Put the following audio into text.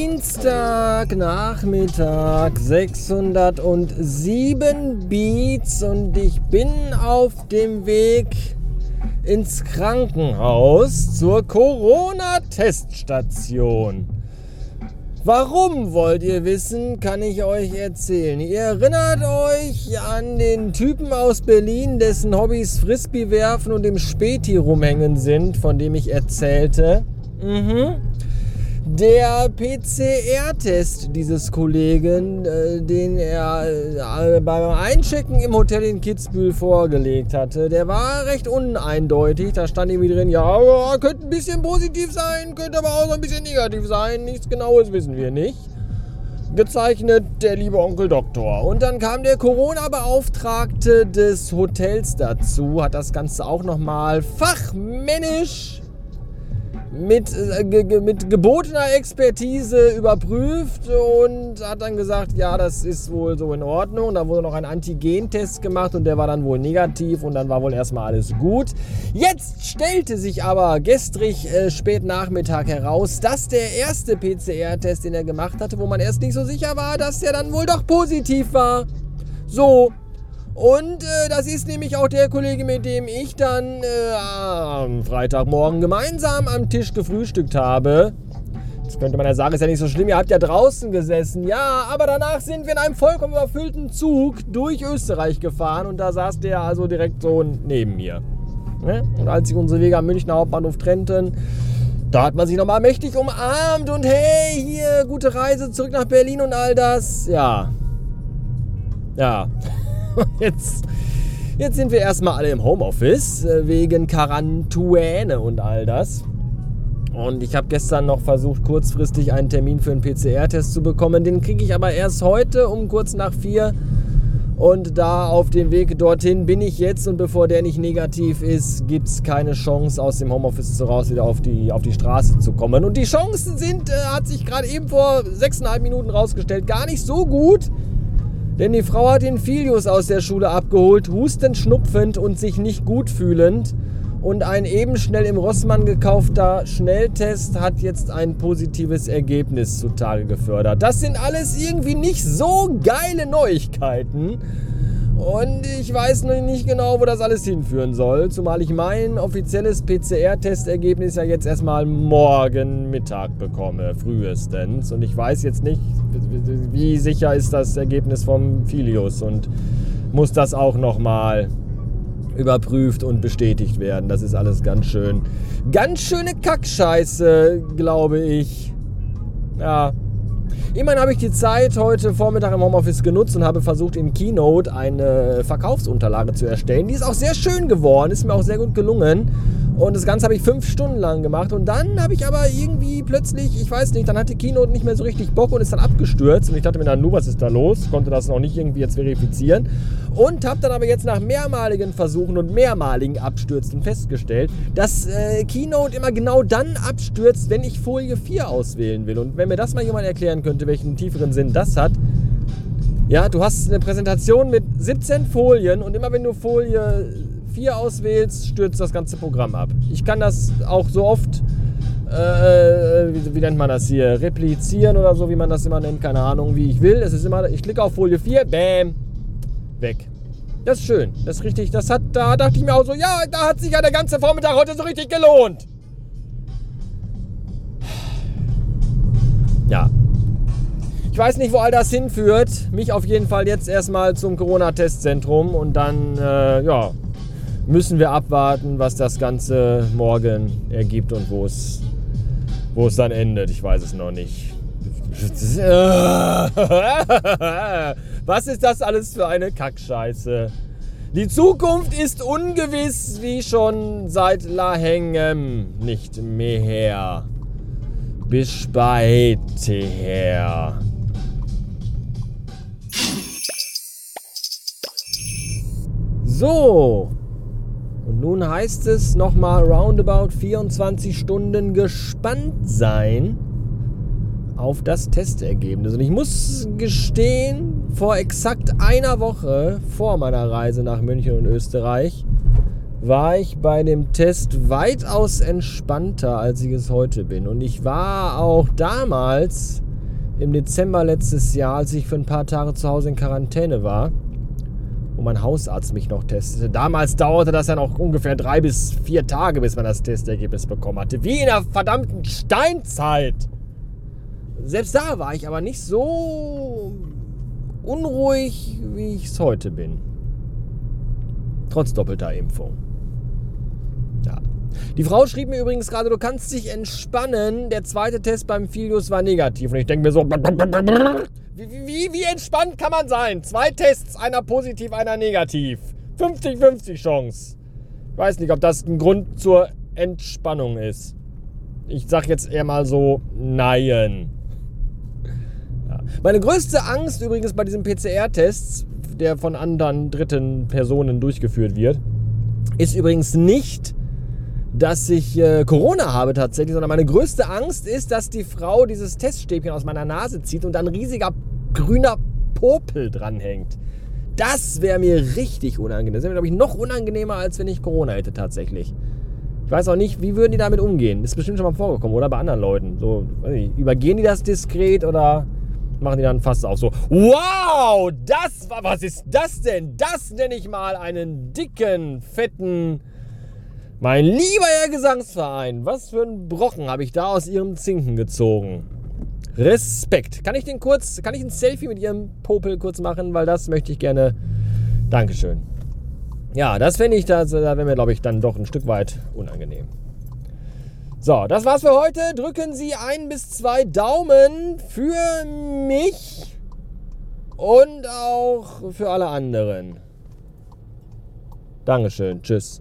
Montagnachmittag 607 Beats und ich bin auf dem Weg ins Krankenhaus zur Corona-Teststation. Warum wollt ihr wissen, kann ich euch erzählen. Ihr erinnert euch an den Typen aus Berlin, dessen Hobbys Frisbee werfen und im Späti rumhängen sind, von dem ich erzählte. Mhm. Der PCR-Test dieses Kollegen, äh, den er äh, beim Einchecken im Hotel in Kitzbühel vorgelegt hatte, der war recht uneindeutig. Da stand irgendwie drin, ja, könnte ein bisschen positiv sein, könnte aber auch so ein bisschen negativ sein. Nichts Genaues wissen wir nicht. Gezeichnet der liebe Onkel Doktor. Und dann kam der Corona-Beauftragte des Hotels dazu, hat das Ganze auch nochmal fachmännisch mit, äh, ge, mit gebotener Expertise überprüft und hat dann gesagt, ja, das ist wohl so in Ordnung. Da wurde noch ein Antigentest gemacht und der war dann wohl negativ und dann war wohl erstmal alles gut. Jetzt stellte sich aber gestrig äh, spät Nachmittag heraus, dass der erste PCR-Test, den er gemacht hatte, wo man erst nicht so sicher war, dass der dann wohl doch positiv war. So, und äh, das ist nämlich auch der Kollege, mit dem ich dann äh, am Freitagmorgen gemeinsam am Tisch gefrühstückt habe. Jetzt könnte man ja sagen, ist ja nicht so schlimm, ihr habt ja draußen gesessen. Ja, aber danach sind wir in einem vollkommen überfüllten Zug durch Österreich gefahren und da saß der also direkt so neben mir. Ne? Und als sich unsere Wege am Münchner Hauptbahnhof trennten, da hat man sich nochmal mächtig umarmt und hey, hier, gute Reise zurück nach Berlin und all das. Ja. Ja. Jetzt, jetzt sind wir erstmal alle im Homeoffice äh, wegen Quarantäne und all das. Und ich habe gestern noch versucht, kurzfristig einen Termin für einen PCR-Test zu bekommen. Den kriege ich aber erst heute um kurz nach vier. Und da auf dem Weg dorthin bin ich jetzt und bevor der nicht negativ ist, gibt es keine Chance, aus dem Homeoffice zu raus wieder auf die, auf die Straße zu kommen. Und die Chancen sind, äh, hat sich gerade eben vor sechseinhalb Minuten rausgestellt, gar nicht so gut. Denn die Frau hat den Filius aus der Schule abgeholt, hustend, schnupfend und sich nicht gut fühlend. Und ein eben schnell im Rossmann gekaufter Schnelltest hat jetzt ein positives Ergebnis zutage gefördert. Das sind alles irgendwie nicht so geile Neuigkeiten. Und ich weiß noch nicht genau, wo das alles hinführen soll. Zumal ich mein offizielles PCR-Testergebnis ja jetzt erstmal morgen Mittag bekomme, frühestens. Und ich weiß jetzt nicht, wie sicher ist das Ergebnis vom Filius und muss das auch nochmal überprüft und bestätigt werden. Das ist alles ganz schön. Ganz schöne Kackscheiße, glaube ich. Ja, Immerhin habe ich die Zeit heute Vormittag im Homeoffice genutzt und habe versucht, in Keynote eine Verkaufsunterlage zu erstellen. Die ist auch sehr schön geworden, ist mir auch sehr gut gelungen. Und das Ganze habe ich fünf Stunden lang gemacht. Und dann habe ich aber irgendwie plötzlich, ich weiß nicht, dann hatte Keynote nicht mehr so richtig Bock und ist dann abgestürzt. Und ich dachte mir dann, nu, was ist da los? Konnte das noch nicht irgendwie jetzt verifizieren. Und habe dann aber jetzt nach mehrmaligen Versuchen und mehrmaligen Abstürzen festgestellt, dass äh, Keynote immer genau dann abstürzt, wenn ich Folie 4 auswählen will. Und wenn mir das mal jemand erklären könnte, welchen tieferen Sinn das hat, ja, du hast eine Präsentation mit 17 Folien und immer wenn du Folie 4 auswählst, stürzt das ganze Programm ab. Ich kann das auch so oft, äh, wie, wie, nennt man das hier, replizieren oder so, wie man das immer nennt, keine Ahnung, wie ich will. Es ist immer, ich klicke auf Folie 4, bam, weg. Das ist schön. Das ist richtig, das hat, da dachte ich mir auch so, ja, da hat sich ja der ganze Vormittag heute so richtig gelohnt. Ja. Ich weiß nicht, wo all das hinführt. Mich auf jeden Fall jetzt erstmal zum Corona-Testzentrum und dann, äh, ja, müssen wir abwarten, was das Ganze morgen ergibt und wo es, wo es dann endet. Ich weiß es noch nicht. Was ist das alles für eine Kackscheiße? Die Zukunft ist ungewiss wie schon seit Lahengem nicht mehr. Bis später. So, und nun heißt es nochmal roundabout 24 Stunden gespannt sein auf das Testergebnis. Und ich muss gestehen, vor exakt einer Woche vor meiner Reise nach München und Österreich war ich bei dem Test weitaus entspannter, als ich es heute bin. Und ich war auch damals im Dezember letztes Jahr, als ich für ein paar Tage zu Hause in Quarantäne war, wo mein Hausarzt mich noch testete. Damals dauerte das ja noch ungefähr drei bis vier Tage, bis man das Testergebnis bekommen hatte. Wie in der verdammten Steinzeit. Selbst da war ich aber nicht so unruhig, wie ich es heute bin. Trotz doppelter Impfung. Ja. Die Frau schrieb mir übrigens gerade, du kannst dich entspannen. Der zweite Test beim Filius war negativ. Und ich denke mir so, wie, wie, wie entspannt kann man sein? Zwei Tests, einer positiv, einer negativ. 50-50 Chance. Ich weiß nicht, ob das ein Grund zur Entspannung ist. Ich sag jetzt eher mal so, nein. Ja. Meine größte Angst übrigens bei diesen PCR-Tests, der von anderen dritten Personen durchgeführt wird, ist übrigens nicht, dass ich äh, Corona habe tatsächlich, sondern meine größte Angst ist, dass die Frau dieses Teststäbchen aus meiner Nase zieht und ein riesiger grüner Popel dranhängt. Das wäre mir richtig unangenehm. Das wäre, glaube ich, noch unangenehmer, als wenn ich Corona hätte tatsächlich. Ich weiß auch nicht, wie würden die damit umgehen? Ist bestimmt schon mal vorgekommen, oder? Bei anderen Leuten. So, nicht, übergehen die das diskret oder machen die dann fast auch so? Wow, das war, was ist das denn? Das nenne ich mal einen dicken, fetten, mein lieber Herr Gesangsverein. Was für ein Brocken habe ich da aus ihrem Zinken gezogen. Respekt. Kann ich den kurz, kann ich ein Selfie mit ihrem Popel kurz machen? Weil das möchte ich gerne. Dankeschön. Ja, das fände ich, das, da wäre mir, glaube ich, dann doch ein Stück weit unangenehm. So, das war's für heute. Drücken Sie ein bis zwei Daumen für mich und auch für alle anderen. Dankeschön. Tschüss.